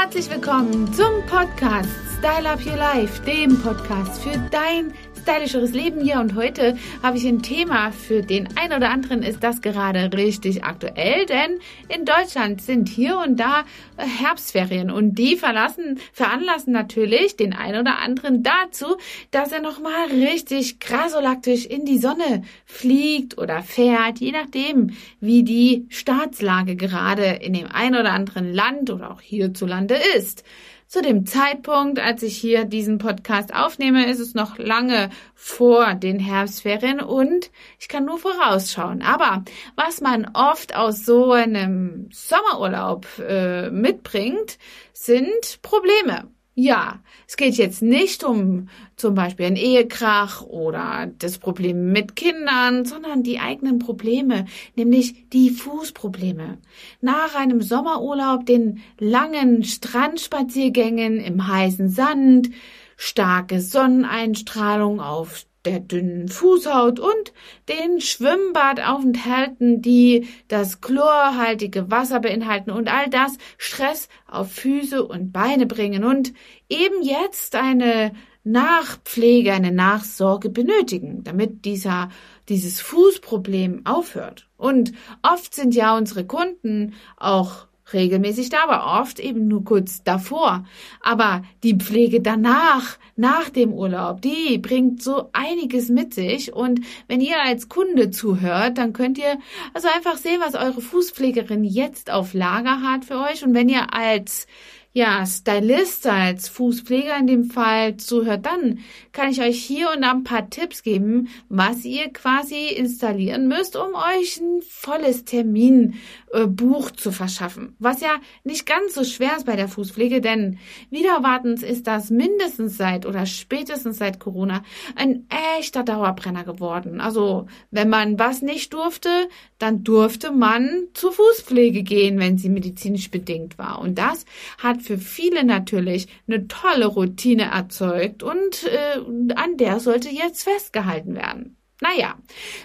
Herzlich willkommen zum Podcast Style Up Your Life, dem Podcast für dein stylischeres Leben hier. Und heute habe ich ein Thema für den einen oder anderen ist das gerade richtig aktuell, denn in Deutschland sind hier und da äh, Herbstferien und die verlassen, veranlassen natürlich den einen oder anderen dazu, dass er nochmal richtig grasolaktisch in die Sonne fliegt oder fährt, je nachdem, wie die Staatslage gerade in dem einen oder anderen Land oder auch hierzulande ist. Zu dem Zeitpunkt, als ich hier diesen Podcast aufnehme, ist es noch lange vor den Herbstferien und ich kann nur vorausschauen. Aber was man oft aus so einem Sommerurlaub äh, mitbringt, sind Probleme. Ja, es geht jetzt nicht um zum Beispiel einen Ehekrach oder das Problem mit Kindern, sondern die eigenen Probleme, nämlich die Fußprobleme. Nach einem Sommerurlaub, den langen Strandspaziergängen im heißen Sand, starke Sonneneinstrahlung auf der dünnen Fußhaut und den Schwimmbadaufenthalten, die das chlorhaltige Wasser beinhalten und all das Stress auf Füße und Beine bringen und eben jetzt eine Nachpflege, eine Nachsorge benötigen, damit dieser, dieses Fußproblem aufhört. Und oft sind ja unsere Kunden auch regelmäßig da, aber oft eben nur kurz davor. Aber die Pflege danach, nach dem Urlaub, die bringt so einiges mit sich. Und wenn ihr als Kunde zuhört, dann könnt ihr also einfach sehen, was eure Fußpflegerin jetzt auf Lager hat für euch. Und wenn ihr als ja, Stylist als Fußpfleger in dem Fall zuhört, dann kann ich euch hier und da ein paar Tipps geben, was ihr quasi installieren müsst, um euch ein volles Terminbuch zu verschaffen. Was ja nicht ganz so schwer ist bei der Fußpflege, denn wiederwartens ist das mindestens seit oder spätestens seit Corona ein echter Dauerbrenner geworden. Also, wenn man was nicht durfte, dann durfte man zur Fußpflege gehen, wenn sie medizinisch bedingt war. Und das hat hat für viele natürlich eine tolle Routine erzeugt und äh, an der sollte jetzt festgehalten werden. Naja,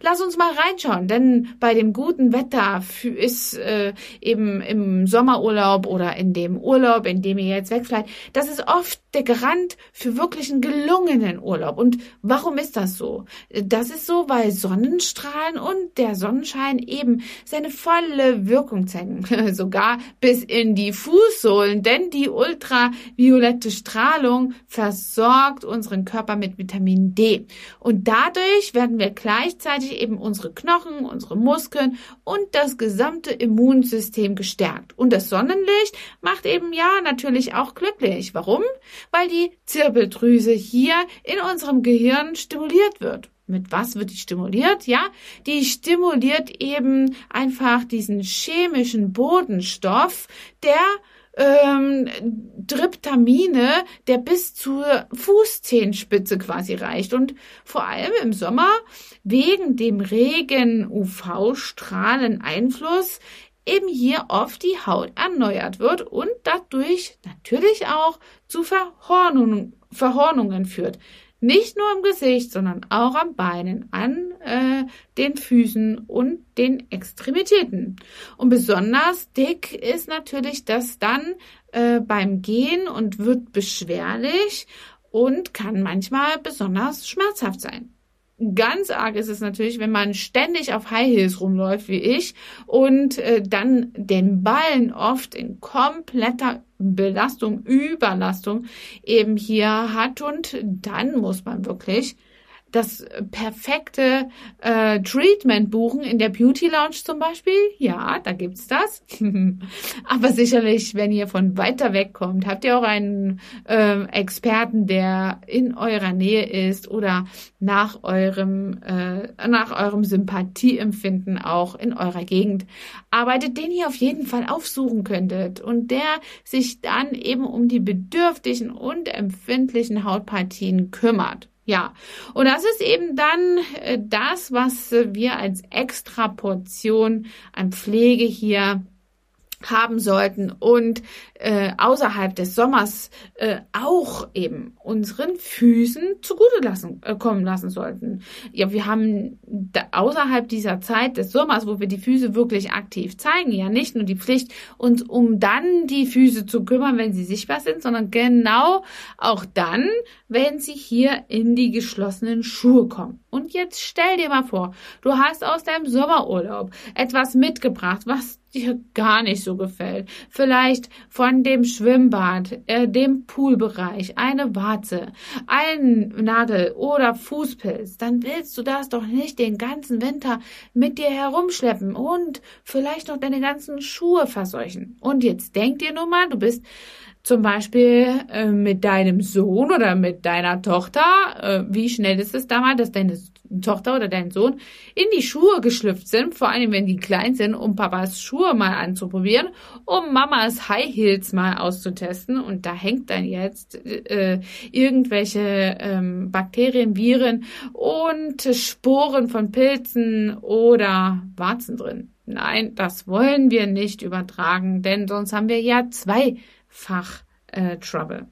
lass uns mal reinschauen, denn bei dem guten Wetter ist äh, eben im Sommerurlaub oder in dem Urlaub, in dem ihr jetzt wegfliegt, das ist oft der Garant für wirklich einen gelungenen Urlaub. Und warum ist das so? Das ist so, weil Sonnenstrahlen und der Sonnenschein eben seine volle Wirkung zeigen, sogar bis in die Fußsohlen, denn die ultraviolette Strahlung versorgt unseren Körper mit Vitamin D. Und dadurch werden wir gleichzeitig eben unsere Knochen, unsere Muskeln und das gesamte Immunsystem gestärkt. Und das Sonnenlicht macht eben ja natürlich auch glücklich. Warum? Weil die Zirbeldrüse hier in unserem Gehirn stimuliert wird. Mit was wird die stimuliert? Ja, die stimuliert eben einfach diesen chemischen Bodenstoff, der ähm, Triptamine, der bis zur Fußzehenspitze quasi reicht. Und vor allem im Sommer wegen dem regen UV-Strahlen Einfluss eben hier oft die Haut erneuert wird und dadurch natürlich auch zu Verhornungen, Verhornungen führt. Nicht nur im Gesicht, sondern auch am Beinen, an äh, den Füßen und den Extremitäten. Und besonders dick ist natürlich das dann äh, beim Gehen und wird beschwerlich und kann manchmal besonders schmerzhaft sein. Ganz arg ist es natürlich, wenn man ständig auf High Heels rumläuft wie ich und äh, dann den Ballen oft in kompletter Belastung, Überlastung eben hier hat und dann muss man wirklich das perfekte äh, Treatment buchen in der Beauty Lounge zum Beispiel. Ja, da gibt's das. Aber sicherlich, wenn ihr von weiter weg kommt, habt ihr auch einen äh, Experten, der in eurer Nähe ist oder nach eurem äh, nach eurem Sympathieempfinden auch in eurer Gegend arbeitet, den ihr auf jeden Fall aufsuchen könntet und der sich dann eben um die bedürftigen und empfindlichen Hautpartien kümmert. Ja, und das ist eben dann äh, das, was wir als Extraportion an Pflege hier haben sollten und äh, außerhalb des Sommers äh, auch eben unseren Füßen zugute lassen, äh, kommen lassen sollten. Ja, wir haben da, außerhalb dieser Zeit des Sommers, wo wir die Füße wirklich aktiv zeigen, ja nicht nur die Pflicht, uns um dann die Füße zu kümmern, wenn sie sichtbar sind, sondern genau auch dann, wenn sie hier in die geschlossenen Schuhe kommen. Und jetzt stell dir mal vor, du hast aus deinem Sommerurlaub etwas mitgebracht, was dir gar nicht so gefällt. Vielleicht von dem Schwimmbad, äh, dem Poolbereich, eine Warze, ein Nagel oder Fußpilz, dann willst du das doch nicht den ganzen Winter mit dir herumschleppen und vielleicht noch deine ganzen Schuhe verseuchen. Und jetzt denk dir nur mal, du bist zum Beispiel äh, mit deinem Sohn oder mit deiner Tochter, äh, wie schnell ist es damals, dass deine Tochter oder dein Sohn in die Schuhe geschlüpft sind, vor allem wenn die klein sind, um Papas Schuhe mal anzuprobieren, um Mamas High Heels mal auszutesten und da hängt dann jetzt äh, irgendwelche ähm, Bakterien, Viren und Sporen von Pilzen oder Warzen drin. Nein, das wollen wir nicht übertragen, denn sonst haben wir ja zweifach äh, Trouble.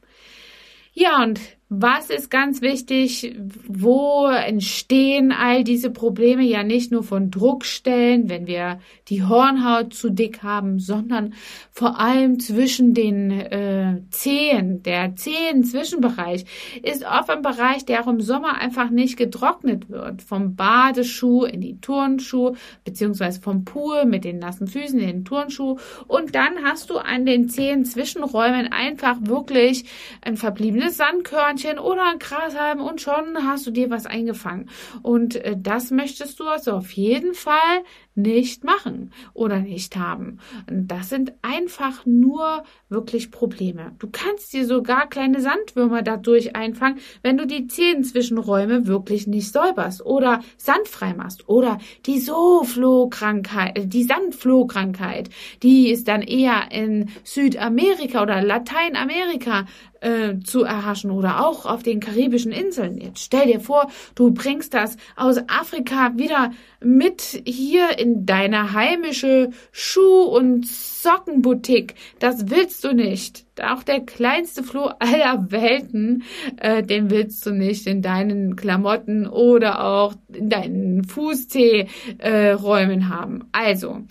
Ja, und was ist ganz wichtig? Wo entstehen all diese Probleme? Ja nicht nur von Druckstellen, wenn wir die Hornhaut zu dick haben, sondern vor allem zwischen den äh, Zehen. Der Zehen-Zwischenbereich ist oft ein Bereich, der auch im Sommer einfach nicht getrocknet wird. Vom Badeschuh in die Turnschuh, beziehungsweise vom Pool mit den nassen Füßen in den Turnschuh. Und dann hast du an den Zehen-Zwischenräumen einfach wirklich ein verbliebenes Sandkörnchen Hörnchen oder ein Grashalm und schon hast du dir was eingefangen. Und äh, das möchtest du also auf jeden Fall nicht machen oder nicht haben. Das sind einfach nur wirklich Probleme. Du kannst dir sogar kleine Sandwürmer dadurch einfangen, wenn du die Zehenzwischenräume wirklich nicht säuberst oder sandfrei machst oder die Soflohkrankheit, äh, die Sandflohkrankheit, die ist dann eher in Südamerika oder Lateinamerika äh, zu erhaschen oder auch auf den karibischen Inseln. Jetzt stell dir vor, du bringst das aus Afrika wieder mit hier in deine heimische Schuh- und Sockenboutique. Das willst du nicht. Auch der kleinste Floh aller Welten, äh, den willst du nicht in deinen Klamotten oder auch in deinen Fußzehräumen äh, haben. Also,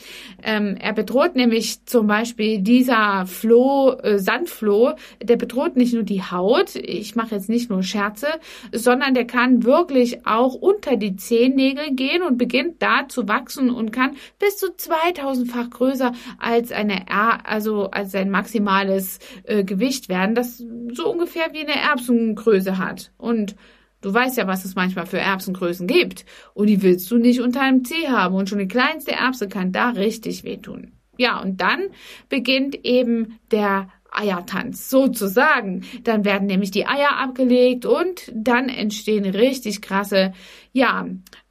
ähm, er bedroht nämlich zum Beispiel dieser Floh, äh, Sandfloh, der bedroht nicht nur die Haut, ich mache jetzt nicht nur Scherze, sondern der kann wirklich auch unter die Zehennägel gehen und beginnt da zu wachsen und kann bis zu 2000-fach größer als eine, er also als sein maximales äh, Gewicht werden, das so ungefähr wie eine Erbsengröße hat. Und du weißt ja, was es manchmal für Erbsengrößen gibt. Und die willst du nicht unter einem Zeh haben. Und schon die kleinste Erbse kann da richtig wehtun. Ja, und dann beginnt eben der Eiertanz sozusagen. Dann werden nämlich die Eier abgelegt und dann entstehen richtig krasse, ja,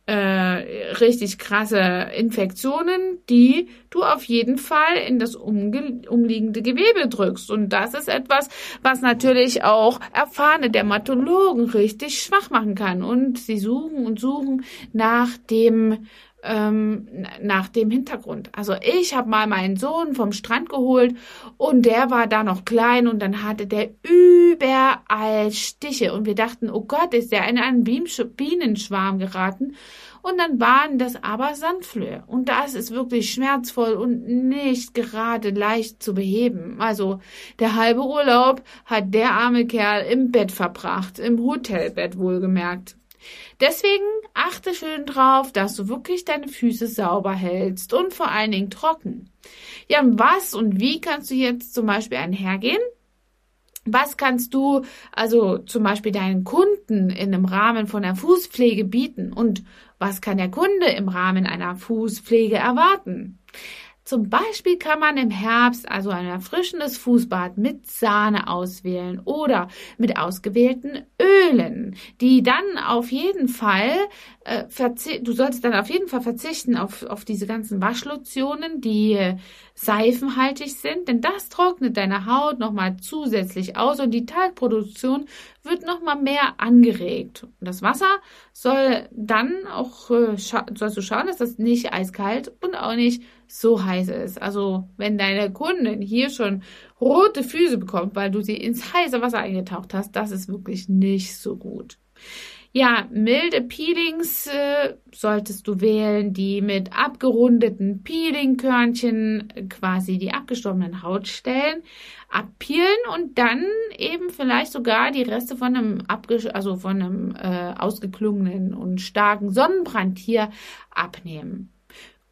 äh, richtig krasse Infektionen, die du auf jeden Fall in das umliegende Gewebe drückst. Und das ist etwas, was natürlich auch erfahrene Dermatologen richtig schwach machen kann. Und sie suchen und suchen nach dem ähm, nach dem Hintergrund. Also ich habe mal meinen Sohn vom Strand geholt und der war da noch klein und dann hatte der überall Stiche und wir dachten, oh Gott, ist der in einen Bienenschwarm geraten. Und dann waren das aber Sandflöhe. Und das ist wirklich schmerzvoll und nicht gerade leicht zu beheben. Also der halbe Urlaub hat der arme Kerl im Bett verbracht, im Hotelbett wohlgemerkt. Deswegen achte schön drauf, dass du wirklich deine Füße sauber hältst und vor allen Dingen trocken. Ja, was und wie kannst du jetzt zum Beispiel einhergehen? Was kannst du also zum Beispiel deinen Kunden in einem Rahmen von der Fußpflege bieten? Und was kann der Kunde im Rahmen einer Fußpflege erwarten? Zum Beispiel kann man im Herbst also ein erfrischendes Fußbad mit Sahne auswählen oder mit ausgewählten Ölen, die dann auf jeden Fall äh, du solltest dann auf jeden Fall verzichten auf, auf diese ganzen Waschlotionen, die äh, seifenhaltig sind, denn das trocknet deine Haut nochmal zusätzlich aus und die Talgproduktion wird nochmal mehr angeregt. Das Wasser soll dann auch, äh, sollst du schauen, dass das nicht eiskalt und auch nicht so heiß ist. Also wenn deine Kundin hier schon rote Füße bekommt, weil du sie ins heiße Wasser eingetaucht hast, das ist wirklich nicht so gut. Ja, milde Peelings äh, solltest du wählen, die mit abgerundeten Peelingkörnchen quasi die abgestorbenen Hautstellen abpeelen und dann eben vielleicht sogar die Reste von einem abges also von einem äh, ausgeklungenen und starken Sonnenbrand hier abnehmen.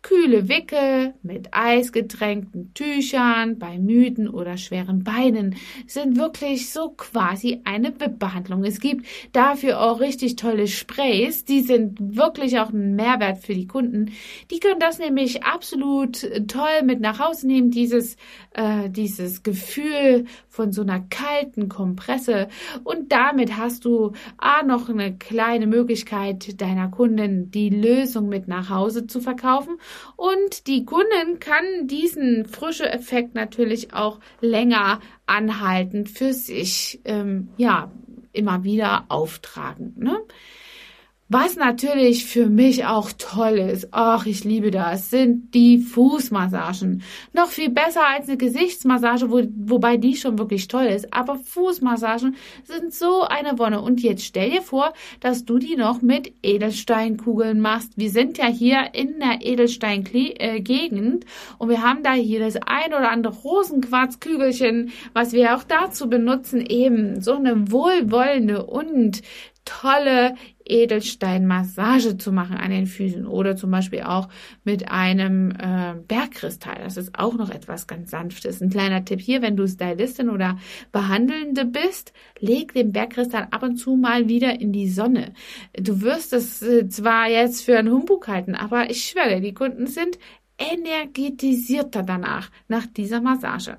Kühle Wickel mit eisgetränkten Tüchern bei müden oder schweren Beinen sind wirklich so quasi eine WIP-Behandlung. Es gibt dafür auch richtig tolle Sprays, die sind wirklich auch ein Mehrwert für die Kunden. Die können das nämlich absolut toll mit nach Hause nehmen, dieses, äh, dieses Gefühl von so einer kalten Kompresse. Und damit hast du A, noch eine kleine Möglichkeit deiner Kunden die Lösung mit nach Hause zu verkaufen und die Kundin kann diesen frische Effekt natürlich auch länger anhaltend für sich, ähm, ja, immer wieder auftragen. Ne? Was natürlich für mich auch toll ist, ach, ich liebe das, sind die Fußmassagen. Noch viel besser als eine Gesichtsmassage, wo, wobei die schon wirklich toll ist. Aber Fußmassagen sind so eine Wonne. Und jetzt stell dir vor, dass du die noch mit Edelsteinkugeln machst. Wir sind ja hier in der Edelsteingegend und wir haben da hier das ein oder andere Rosenquarzkügelchen, was wir auch dazu benutzen, eben so eine wohlwollende und tolle Edelsteinmassage zu machen an den Füßen oder zum Beispiel auch mit einem äh, Bergkristall. Das ist auch noch etwas ganz Sanftes. Ein kleiner Tipp hier, wenn du Stylistin oder Behandelnde bist, leg den Bergkristall ab und zu mal wieder in die Sonne. Du wirst es äh, zwar jetzt für einen Humbug halten, aber ich schwöre, die Kunden sind energetisierter danach, nach dieser Massage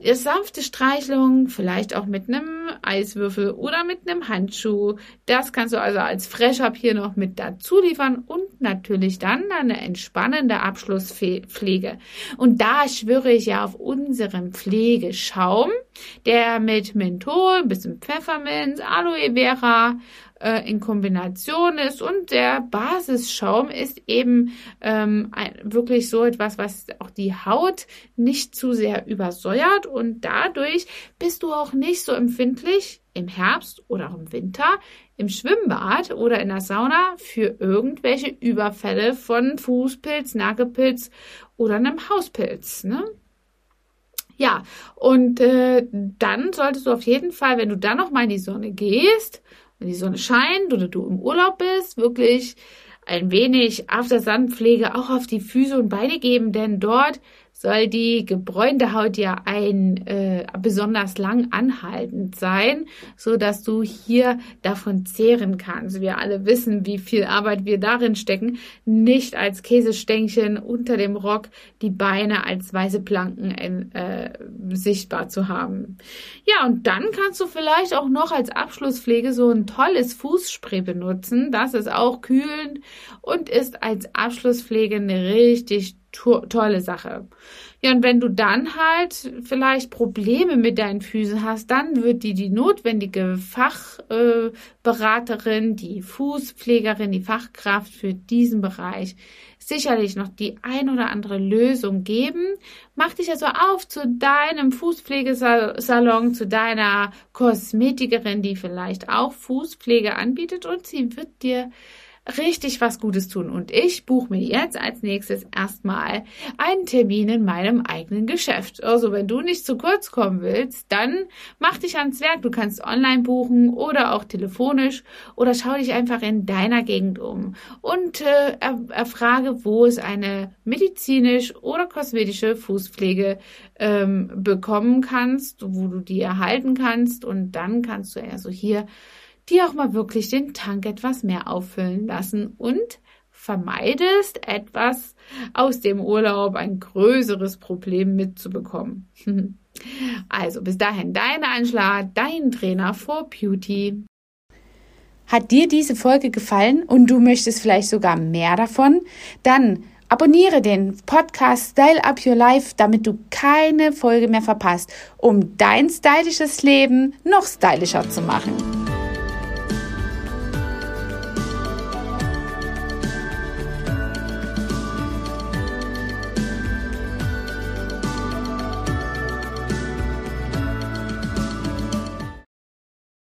sanfte Streichelung, vielleicht auch mit einem Eiswürfel oder mit einem Handschuh. Das kannst du also als Fresh-Up hier noch mit dazu liefern und natürlich dann eine entspannende Abschlusspflege. Und da schwöre ich ja auf unseren Pflegeschaum, der mit Menthol, ein bisschen Pfefferminz, Aloe Vera äh, in Kombination ist und der Basisschaum ist eben ähm, ein, wirklich so etwas, was auch die Haut nicht zu sehr übersäuert und dadurch bist du auch nicht so empfindlich im Herbst oder auch im Winter im Schwimmbad oder in der Sauna für irgendwelche Überfälle von Fußpilz, Nagelpilz oder einem Hauspilz. Ne? Ja, und äh, dann solltest du auf jeden Fall, wenn du dann noch mal in die Sonne gehst wenn die Sonne scheint oder du im Urlaub bist, wirklich ein wenig After-Sun-Pflege auch auf die Füße und Beine geben, denn dort soll die gebräunte Haut ja ein äh, besonders lang anhaltend sein, so dass du hier davon zehren kannst. Wir alle wissen, wie viel Arbeit wir darin stecken, nicht als Käsestängchen unter dem Rock die Beine als weiße Planken in, äh, sichtbar zu haben. Ja, und dann kannst du vielleicht auch noch als Abschlusspflege so ein tolles Fußspray benutzen. Das ist auch kühlend und ist als Abschlusspflege eine richtig to tolle Sache. Ja, und wenn du dann halt vielleicht Probleme mit deinen Füßen hast, dann wird die die notwendige Fachberaterin, äh, die Fußpflegerin, die Fachkraft für diesen Bereich sicherlich noch die ein oder andere Lösung geben. Mach dich also auf zu deinem Fußpflegesalon, zu deiner Kosmetikerin, die vielleicht auch Fußpflege anbietet und sie wird dir richtig was Gutes tun. Und ich buche mir jetzt als nächstes erstmal einen Termin in meinem eigenen Geschäft. Also wenn du nicht zu kurz kommen willst, dann mach dich ans Werk. Du kannst online buchen oder auch telefonisch oder schau dich einfach in deiner Gegend um und äh, erfrage, wo es eine medizinisch oder kosmetische Fußpflege ähm, bekommen kannst, wo du die erhalten kannst und dann kannst du also hier die auch mal wirklich den Tank etwas mehr auffüllen lassen und vermeidest etwas aus dem Urlaub ein größeres Problem mitzubekommen. Also bis dahin dein Anschlag, dein Trainer for Beauty. Hat dir diese Folge gefallen und du möchtest vielleicht sogar mehr davon? Dann abonniere den Podcast Style Up Your Life, damit du keine Folge mehr verpasst, um dein stylisches Leben noch stylischer zu machen.